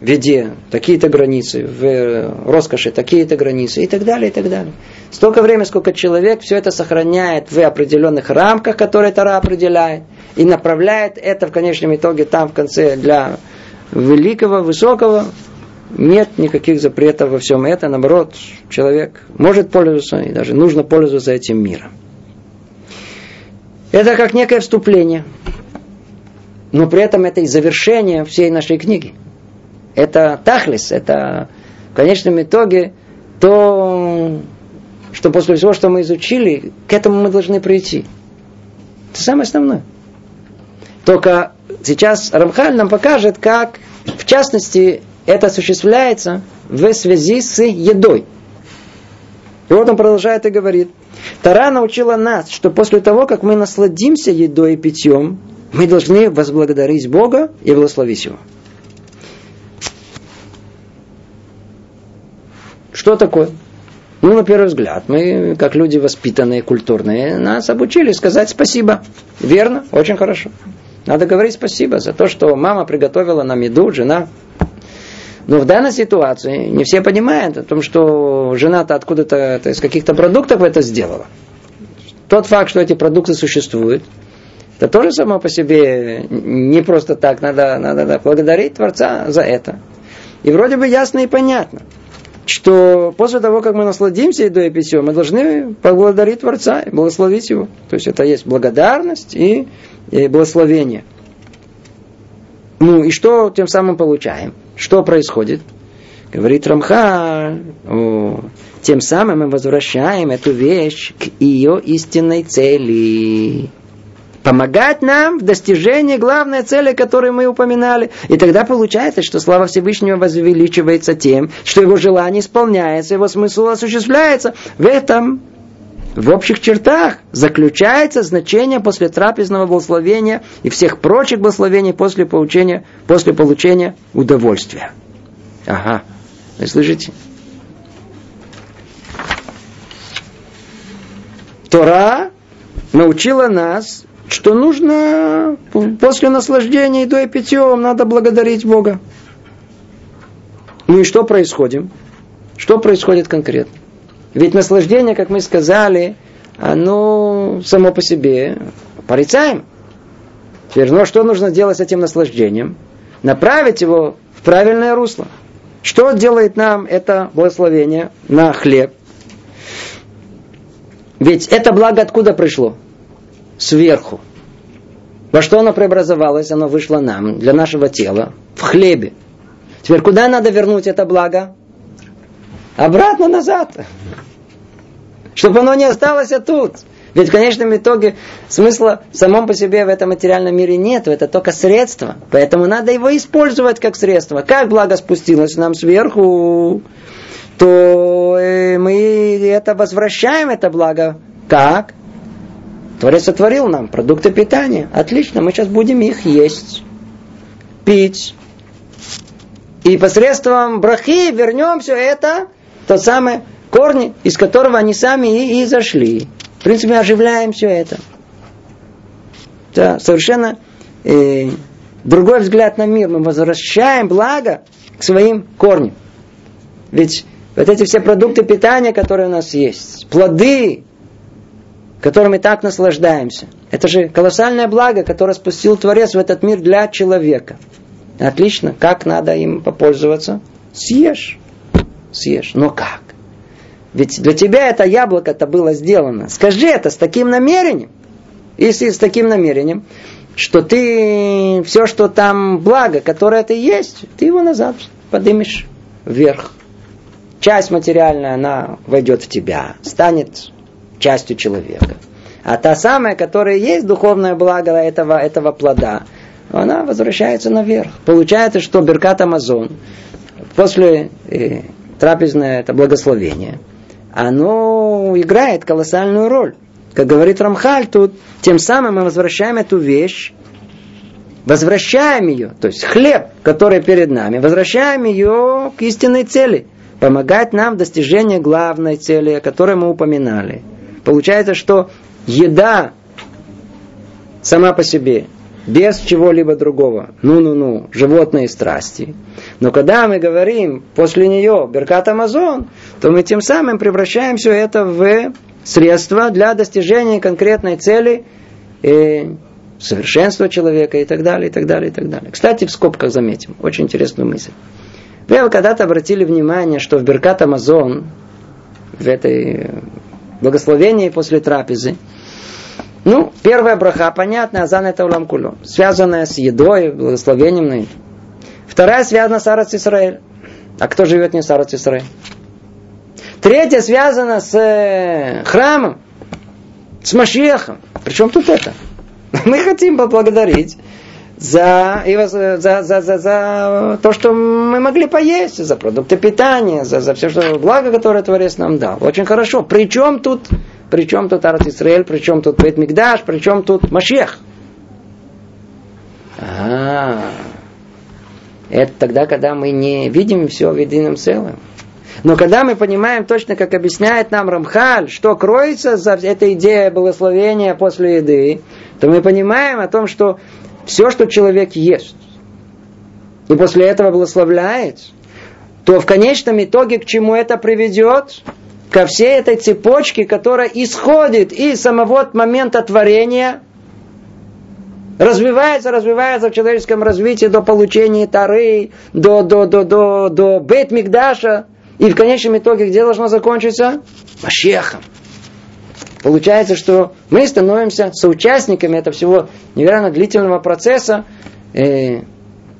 в еде такие-то границы, в роскоши такие-то границы и так далее, и так далее. Столько времени, сколько человек все это сохраняет в определенных рамках, которые Тара определяет, и направляет это в конечном итоге там в конце для великого, высокого, нет никаких запретов во всем этом. Наоборот, человек может пользоваться и даже нужно пользоваться этим миром. Это как некое вступление. Но при этом это и завершение всей нашей книги. Это тахлис, это в конечном итоге то, что после всего, что мы изучили, к этому мы должны прийти. Это самое основное. Только сейчас Рамхаль нам покажет, как, в частности, это осуществляется в связи с едой. И вот он продолжает и говорит. Тара научила нас, что после того, как мы насладимся едой и питьем, мы должны возблагодарить Бога и благословить Его. Что такое? Ну, на первый взгляд, мы, как люди воспитанные, культурные, нас обучили сказать спасибо. Верно? Очень хорошо. Надо говорить спасибо за то, что мама приготовила нам еду, жена. Но в данной ситуации не все понимают о том, что жена-то откуда-то из каких-то продуктов это сделала. Тот факт, что эти продукты существуют, это тоже само по себе не просто так. Надо, надо, надо благодарить Творца за это. И вроде бы ясно и понятно, что после того, как мы насладимся едой и питьем, мы должны поблагодарить Творца и благословить Его. То есть это есть благодарность и и благословение. Ну и что тем самым получаем? Что происходит? Говорит Рамха, о, тем самым мы возвращаем эту вещь к ее истинной цели. Помогать нам в достижении главной цели, которую мы упоминали. И тогда получается, что слава Всевышнего возвеличивается тем, что его желание исполняется, его смысл осуществляется. В этом в общих чертах заключается значение после трапезного благословения и всех прочих благословений после получения, после получения удовольствия. Ага, вы слышите? Тора научила нас, что нужно после наслаждения едой и питьем надо благодарить Бога. Ну и что происходит? Что происходит конкретно? Ведь наслаждение, как мы сказали, оно само по себе порицаем. Теперь, ну что нужно делать с этим наслаждением? Направить его в правильное русло. Что делает нам это благословение на хлеб? Ведь это благо откуда пришло? Сверху. Во что оно преобразовалось? Оно вышло нам, для нашего тела, в хлебе. Теперь куда надо вернуть это благо? Обратно назад. Чтобы оно не осталось тут. Ведь в конечном итоге смысла самом по себе в этом материальном мире нет, это только средство. Поэтому надо его использовать как средство. Как благо спустилось нам сверху, то э, мы это возвращаем, это благо. Как? Творец сотворил нам продукты питания. Отлично, мы сейчас будем их есть, пить. И посредством брахи вернем все это, тот самый корни, из которого они сами и, и зашли. В принципе, оживляем все это. Да, совершенно э, другой взгляд на мир. Мы возвращаем благо к своим корням. Ведь вот эти все продукты питания, которые у нас есть, плоды, которыми так наслаждаемся. Это же колоссальное благо, которое спустил Творец в этот мир для человека. Отлично. Как надо им попользоваться? Съешь. Съешь. Но как? Ведь для тебя это яблоко это было сделано. Скажи это с таким намерением. Если с таким намерением, что ты все, что там благо, которое ты есть, ты его назад поднимешь вверх. Часть материальная, она войдет в тебя, станет частью человека. А та самая, которая есть духовное благо этого, этого плода, она возвращается наверх. Получается, что Беркат Амазон после э, трапезное это благословение, оно играет колоссальную роль. Как говорит Рамхаль тут, тем самым мы возвращаем эту вещь, возвращаем ее, то есть хлеб, который перед нами, возвращаем ее к истинной цели, помогать нам в достижении главной цели, о которой мы упоминали – Получается, что еда сама по себе, без чего-либо другого, ну-ну-ну, животные страсти. Но когда мы говорим после нее Беркат Амазон, то мы тем самым превращаем все это в средство для достижения конкретной цели и совершенства человека и так далее, и так далее, и так далее. Кстати, в скобках заметим, очень интересную мысль. Вы когда-то обратили внимание, что в Беркат Амазон, в этой благословение после трапезы. Ну, первая браха, понятно, азан это улам куло, связанная с едой, благословением на еду. Вторая связана с Арат Исраэль. А кто живет не с Арат Исраэль? Третья связана с э, храмом, с Машехом. Причем тут это? (laughs) Мы хотим поблагодарить за, за, за, за, за, то, что мы могли поесть, за продукты питания, за, за все что благо, которое Творец нам дал. Очень хорошо. Причем тут, причем тут Арат Исраэль, причем тут Бет Мигдаш, причем тут Машех. А, это тогда, когда мы не видим все в едином целом. Но когда мы понимаем точно, как объясняет нам Рамхаль, что кроется за этой идеей благословения после еды, то мы понимаем о том, что все, что человек ест, и после этого благословляет, то в конечном итоге к чему это приведет? Ко всей этой цепочке, которая исходит из самого момента творения, развивается, развивается в человеческом развитии до получения Тары, до, до, до, до, до Бет Мигдаша, и в конечном итоге где должно закончиться? Машехом. Получается, что мы становимся соучастниками этого всего невероятно длительного процесса, э,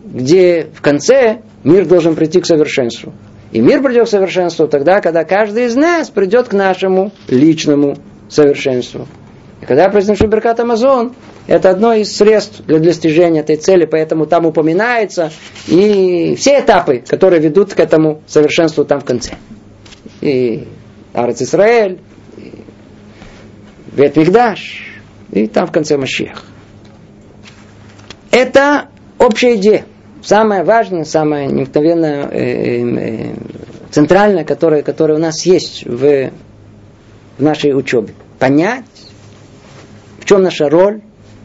где в конце мир должен прийти к совершенству. И мир придет к совершенству тогда, когда каждый из нас придет к нашему личному совершенству. И когда произношу Беркат Амазон, это одно из средств для достижения этой цели, поэтому там упоминается и все этапы, которые ведут к этому совершенству там в конце. И Арец Исраэль, Бет Мигдаш, и там в конце Машех. Это общая идея. Самое важное, самое необыкновенное, э, э, центральное, которое, которое у нас есть в, в нашей учебе. Понять, в чем наша роль,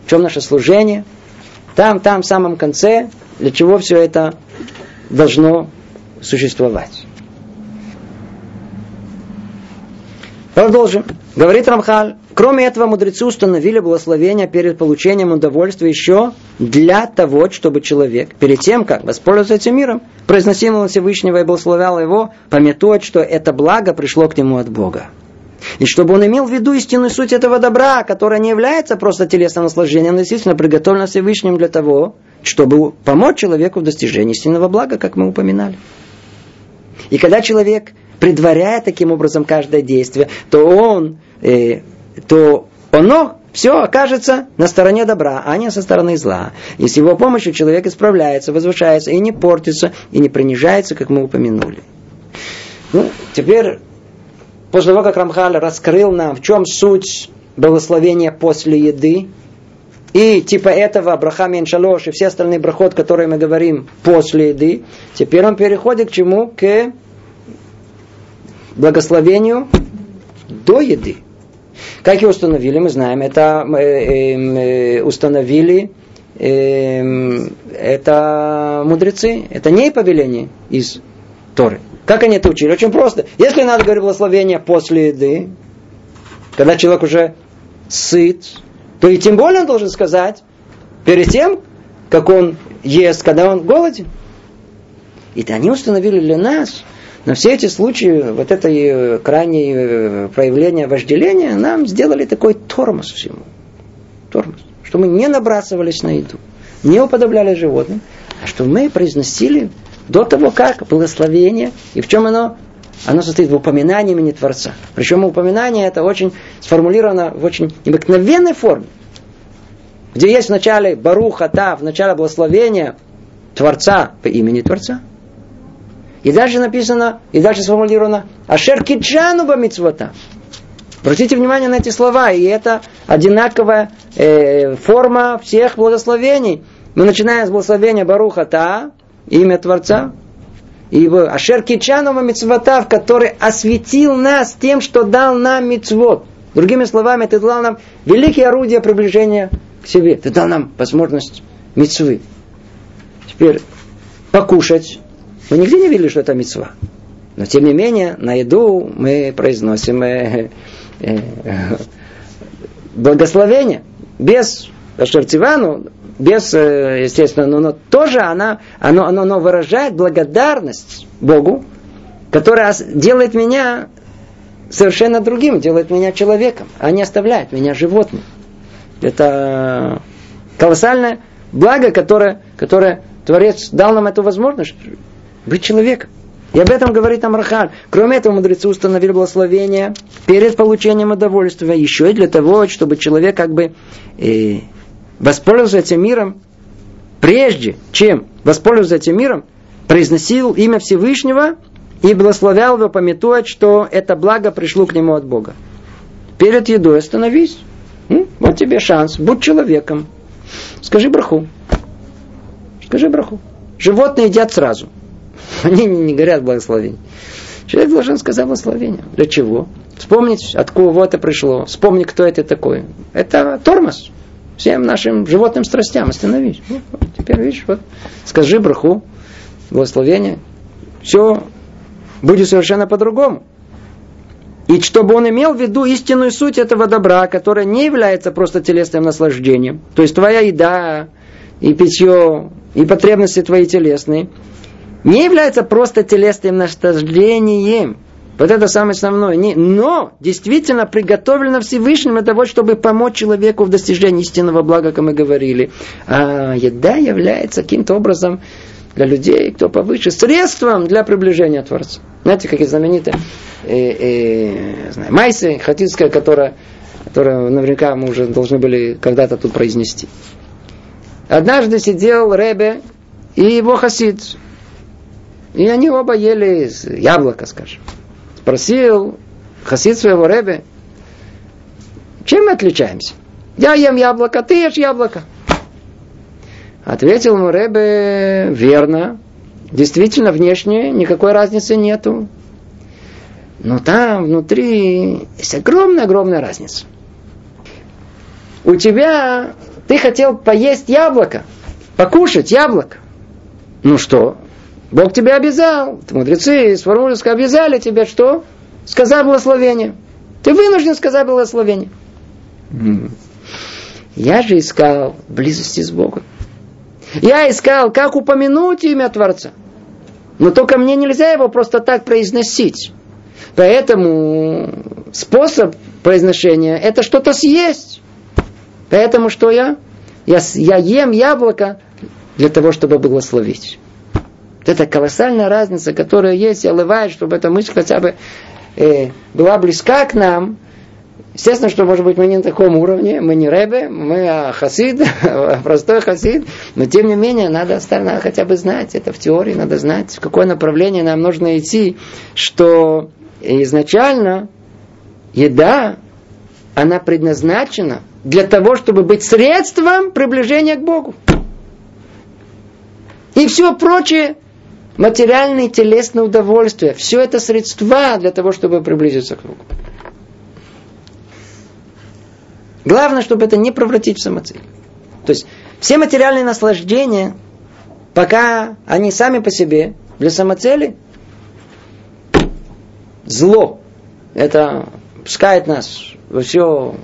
в чем наше служение. Там, там, в самом конце, для чего все это должно существовать. Продолжим. Говорит Рамхаль, кроме этого мудрецы установили благословение перед получением удовольствия еще для того, чтобы человек, перед тем, как воспользоваться этим миром, произносимого Всевышнего и благословлял его, пометует, что это благо пришло к нему от Бога. И чтобы он имел в виду истинную суть этого добра, которая не является просто телесным наслаждением, но действительно приготовлена Всевышним для того, чтобы помочь человеку в достижении истинного блага, как мы упоминали. И когда человек предваряя таким образом каждое действие, то он, э, то оно все окажется на стороне добра, а не со стороны зла. И с его помощью человек исправляется, возвышается и не портится, и не принижается, как мы упомянули. Ну, теперь, после того, как Рамхаль раскрыл нам, в чем суть благословения после еды, и типа этого Абрахам Иншалош и все остальные брахот, которые мы говорим после еды, теперь он переходит к чему? К благословению до еды. Как и установили, мы знаем, это э, э, установили э, это мудрецы, это не повеление из Торы. Как они это учили? Очень просто. Если надо говорить благословение после еды, когда человек уже сыт, то и тем более он должен сказать перед тем, как он ест, когда он голоден. И они установили для нас, на все эти случаи, вот это э, крайнее э, проявление вожделения, нам сделали такой тормоз всему. Тормоз. Что мы не набрасывались на еду, не уподобляли животным, а что мы произносили до того, как благословение, и в чем оно? Оно состоит в упоминании имени Творца. Причем упоминание это очень сформулировано в очень необыкновенной форме. Где есть в начале Баруха, Та, в начале благословения Творца по имени Творца – и дальше написано, и дальше сформулировано, Ашер киджану бамитсвата. Обратите внимание на эти слова, и это одинаковая э, форма всех благословений. Мы начинаем с благословения Баруха Та, имя Творца, и Ашер Кичанова Мицвата, который осветил нас тем, что дал нам мицвод. Другими словами, ты дал нам великие орудия приближения к себе. Ты дал нам возможность мицвы. Теперь покушать мы нигде не видели, что это мецва. Но тем не менее, на еду мы произносим э, э, благословение. Без Ашертивану, без, э, естественно, но, но тоже она, оно, оно, оно выражает благодарность Богу, которая делает меня совершенно другим, делает меня человеком, а не оставляет меня животным. Это колоссальное благо, которое, которое Творец дал нам эту возможность быть человеком. И об этом говорит Амрахаль. Кроме этого, мудрецы установили благословение перед получением удовольствия, еще и для того, чтобы человек как бы э, воспользовался этим миром, прежде чем воспользоваться этим миром, произносил имя Всевышнего и благословлял его, пометуя, что это благо пришло к нему от Бога. Перед едой остановись. Вот тебе шанс. Будь человеком. Скажи браху. Скажи браху. Животные едят сразу. Они не говорят благословение. Человек должен сказать благословение. Для чего? Вспомнить, откуда это пришло. Вспомнить, кто это такой. Это тормоз. Всем нашим животным страстям остановись. Вот, вот, теперь видишь, вот, скажи браху, благословение. Все будет совершенно по-другому. И чтобы он имел в виду истинную суть этого добра, которая не является просто телесным наслаждением. То есть твоя еда и питье, и потребности твои телесные – не является просто телесным наслаждением. Вот это самое основное. Не, но действительно приготовлено Всевышним для того, чтобы помочь человеку в достижении истинного блага, как мы говорили. А еда является каким-то образом для людей, кто повыше, средством для приближения Творца. Знаете, как и знаменитая э, э, знаю, Майса Хатинская, которая, которая наверняка мы уже должны были когда-то тут произнести. Однажды сидел Ребе и его хасид, и они оба ели яблоко, скажем. Спросил хасид своего ребе, чем мы отличаемся? Я ем яблоко, ты ешь яблоко. Ответил ему Ребе, верно, действительно внешне никакой разницы нету. Но там внутри есть огромная-огромная разница. У тебя, ты хотел поесть яблоко, покушать яблоко. Ну что, Бог тебя обязал. Мудрецы с Вармурска обязали тебя что? Сказать благословение. Ты вынужден сказать благословение. Я же искал близости с Богом. Я искал, как упомянуть имя Творца. Но только мне нельзя его просто так произносить. Поэтому способ произношения это что-то съесть. Поэтому что я? Я, я ем яблоко для того, чтобы благословить. Вот это колоссальная разница, которая есть, и олывает, чтобы эта мысль хотя бы э, была близка к нам. Естественно, что, может быть, мы не на таком уровне, мы не рэбе, мы а хасид, (laughs) простой хасид, но тем не менее, надо, надо хотя бы знать, это в теории надо знать, в какое направление нам нужно идти, что изначально еда, она предназначена для того, чтобы быть средством приближения к Богу. И все прочее, материальные телесные удовольствия, все это средства для того, чтобы приблизиться к Богу. Главное, чтобы это не превратить в самоцель. То есть все материальные наслаждения, пока они сами по себе для самоцели, зло. Это пускает нас во все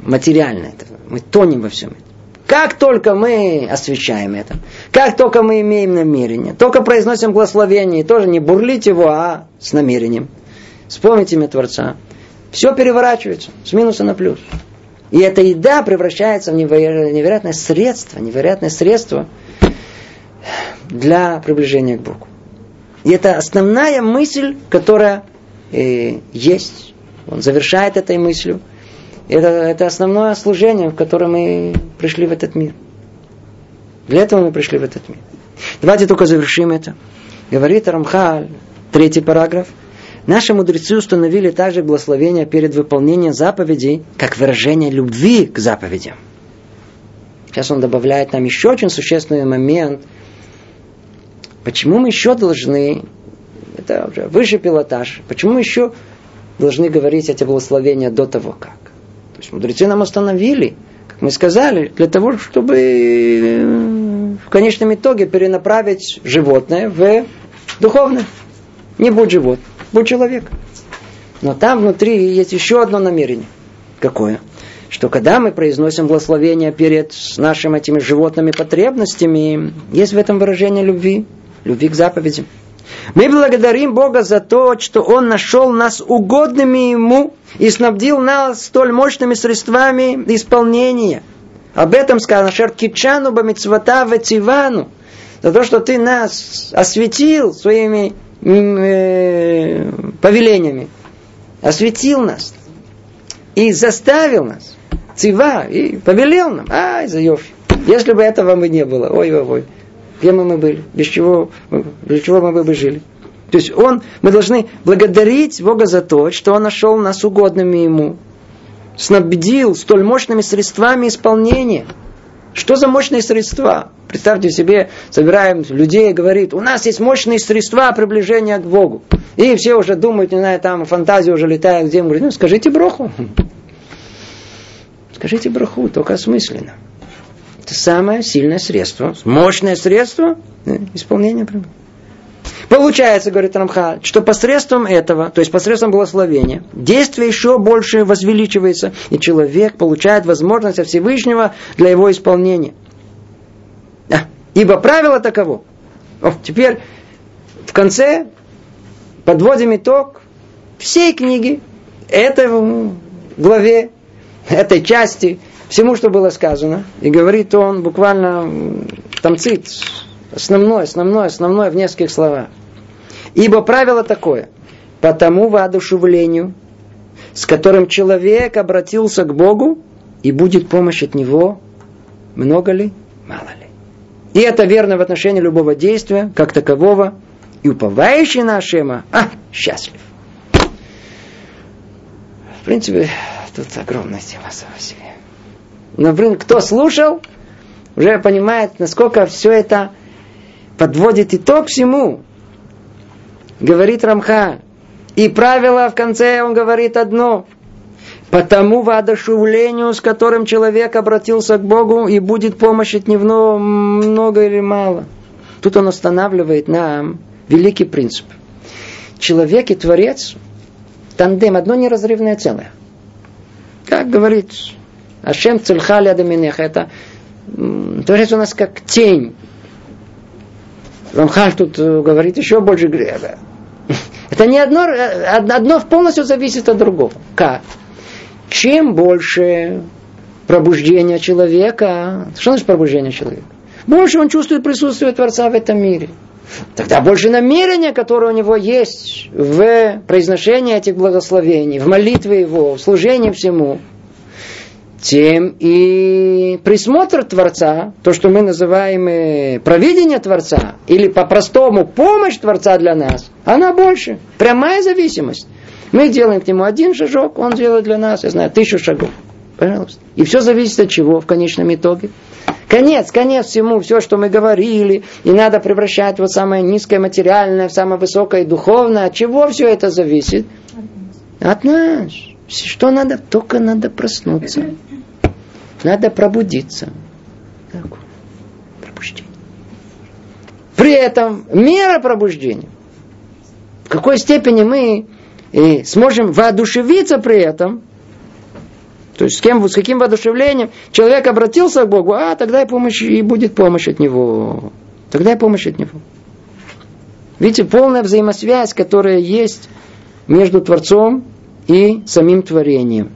материальное. Мы тонем во всем этом. Как только мы освещаем это, как только мы имеем намерение, только произносим благословение, тоже не бурлить его, а с намерением. Вспомните имя Творца. Все переворачивается с минуса на плюс. И эта еда превращается в невероятное средство, невероятное средство для приближения к Богу. И это основная мысль, которая э, есть. Он завершает этой мыслью. Это, это основное служение, в котором мы пришли в этот мир. Для этого мы пришли в этот мир. Давайте только завершим это. Говорит Рамхаль, третий параграф – Наши мудрецы установили также благословение перед выполнением заповедей, как выражение любви к заповедям. Сейчас он добавляет нам еще очень существенный момент. Почему мы еще должны, это уже выше пилотаж, почему мы еще должны говорить эти благословения до того как? Есть мудрецы нам установили, как мы сказали, для того, чтобы э, в конечном итоге перенаправить животное в духовное. Не будь живот будь человек. Но там внутри есть еще одно намерение. Какое? Что когда мы произносим благословение перед нашими этими животными потребностями, есть в этом выражение любви, любви к заповедям. Мы благодарим Бога за то, что Он нашел нас угодными Ему и снабдил нас столь мощными средствами исполнения. Об этом сказано Шеркичану Бамицвата Вативану. За то, что Ты нас осветил своими э, повелениями, осветил нас и заставил нас, цива, и повелел нам. Ай, за Йофи. Если бы этого бы не было, ой-ой-ой, где мы, мы были, без чего, без чего мы бы жили. То есть он, мы должны благодарить Бога за то, что Он нашел нас угодными Ему, снабдил столь мощными средствами исполнения – что за мощные средства? Представьте себе, собираем людей говорит, у нас есть мощные средства приближения к Богу. И все уже думают, не знаю, там фантазия уже летает где Говорит, ну скажите броху. Скажите броху, только осмысленно. Это самое сильное средство, мощное средство исполнения приближения. Получается, говорит Рамха, что посредством этого, то есть посредством благословения, действие еще больше возвеличивается, и человек получает возможность от Всевышнего для его исполнения. А, ибо правило таково. О, теперь в конце подводим итог всей книги, этой главе, этой части, всему, что было сказано. И говорит он буквально там цит, основное, основное, основное в нескольких словах. Ибо правило такое. По тому воодушевлению, с которым человек обратился к Богу, и будет помощь от Него, много ли, мало ли. И это верно в отношении любого действия, как такового, и уповающий на Ашема, а, счастлив. В принципе, тут огромная тема сама себе. Но, блин, кто слушал, уже понимает, насколько все это подводит итог всему говорит Рамха. И правило в конце он говорит одно. По тому воодушевлению, с которым человек обратился к Богу, и будет помощь от него много или мало. Тут он устанавливает нам великий принцип. Человек и Творец – тандем, одно неразрывное целое. Как говорит Ашем Цельхали Адаминех, это Творец у нас как тень. Рамхаль тут э, говорит еще больше греха. Это не одно, э, одно полностью зависит от другого. Как? Чем больше пробуждения человека, что значит пробуждение человека? Больше он чувствует присутствие Творца в этом мире. Тогда больше намерения, которое у него есть в произношении этих благословений, в молитве его, в служении всему, тем и присмотр Творца, то, что мы называем э, провидение Творца, или по-простому помощь Творца для нас, она больше. Прямая зависимость. Мы делаем к нему один шажок, он делает для нас, я знаю, тысячу шагов. Пожалуйста. И все зависит от чего в конечном итоге? Конец, конец всему, все, что мы говорили, и надо превращать вот самое низкое материальное в самое высокое духовное. От чего все это зависит? От нас. Что надо? Только надо проснуться. Надо пробудиться. Пробуждение. При этом мера пробуждения. В какой степени мы и сможем воодушевиться при этом, то есть с, кем, с каким воодушевлением человек обратился к Богу, а тогда и помощь, и будет помощь от него. Тогда и помощь от него. Видите, полная взаимосвязь, которая есть между Творцом и самим творением.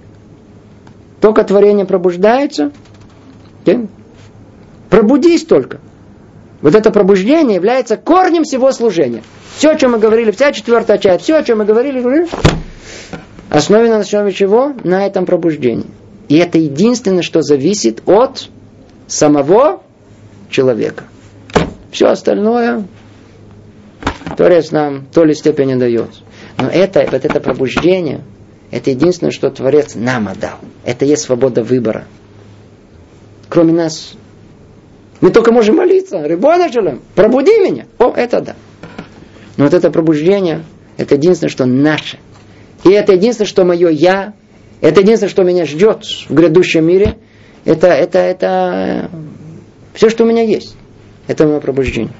Только творение пробуждается, пробудись только. Вот это пробуждение является корнем всего служения. Все, о чем мы говорили, вся четвертая часть, все, о чем мы говорили, говорили основано на основе чего? На этом пробуждении. И это единственное, что зависит от самого человека. Все остальное Творец нам то ли степени дает. Но это, вот это пробуждение, это единственное, что Творец нам отдал. Это есть свобода выбора. Кроме нас. Мы только можем молиться. Рыбой Шалем, пробуди меня. О, это да. Но вот это пробуждение, это единственное, что наше. И это единственное, что мое я, это единственное, что меня ждет в грядущем мире. Это, это, это все, что у меня есть. Это мое пробуждение.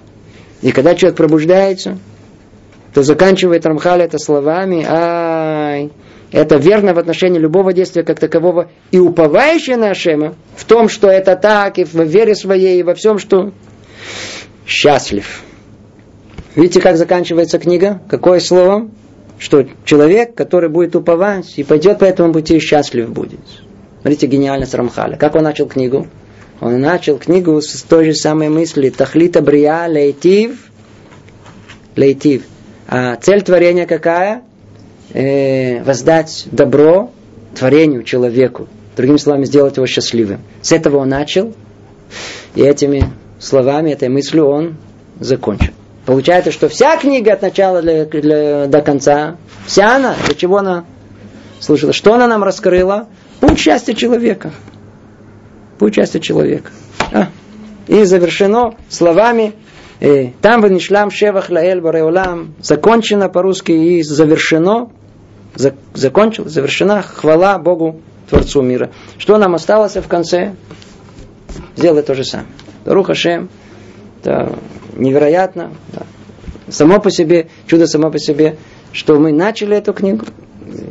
И когда человек пробуждается, то заканчивает Рамхаль это словами, ай, это верно в отношении любого действия как такового, и уповающее на Ашема в том, что это так, и в вере своей, и во всем, что счастлив. Видите, как заканчивается книга? Какое слово? Что человек, который будет уповать и пойдет по этому пути, счастлив будет. Смотрите, гениальность Рамхаля. Как он начал книгу? Он начал книгу с той же самой мысли. Тахлита брия лейтив. Лейтив. А цель творения какая? Э, воздать добро творению, человеку. Другими словами, сделать его счастливым. С этого он начал. И этими словами, этой мыслью он закончил. Получается, что вся книга от начала для, для, до конца, вся она, для чего она служила? Что она нам раскрыла? Путь счастья человека. Путь счастья человека. А. И завершено словами э, там в Нишлам Шевах Лаэль Бареолам закончено по-русски и завершено, закончилось, завершена хвала Богу Творцу мира. Что нам осталось в конце? Сделать то же самое. Руха Шем, это невероятно. Да. Само по себе, чудо само по себе, что мы начали эту книгу,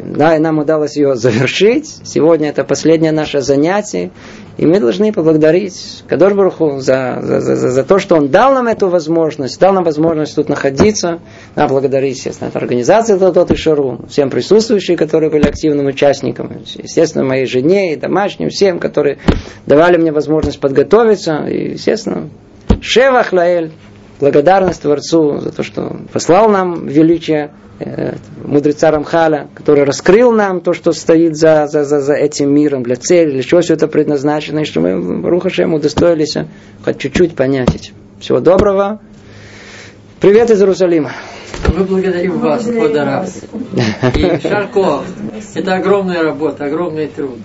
да, и нам удалось ее завершить. Сегодня это последнее наше занятие. И мы должны поблагодарить Кадош Баруху за, за, за, за то, что он дал нам эту возможность, дал нам возможность тут находиться. Надо благодарить, естественно, от организации Тотот и Шару, всем присутствующим, которые были активным участником, естественно, моей жене и домашним, всем, которые давали мне возможность подготовиться. И, естественно, Шевах Лаэль, благодарность Творцу за то, что послал нам величие э, мудреца Рамхаля, который раскрыл нам то, что стоит за, за, за, за этим миром, для цели, для чего все это предназначено, и что мы, Рухашем, удостоились хоть чуть-чуть понять этим. Всего доброго. Привет из Иерусалима. Мы благодарим вас, Ходорав. И Шарко. Это огромная работа, огромный труд.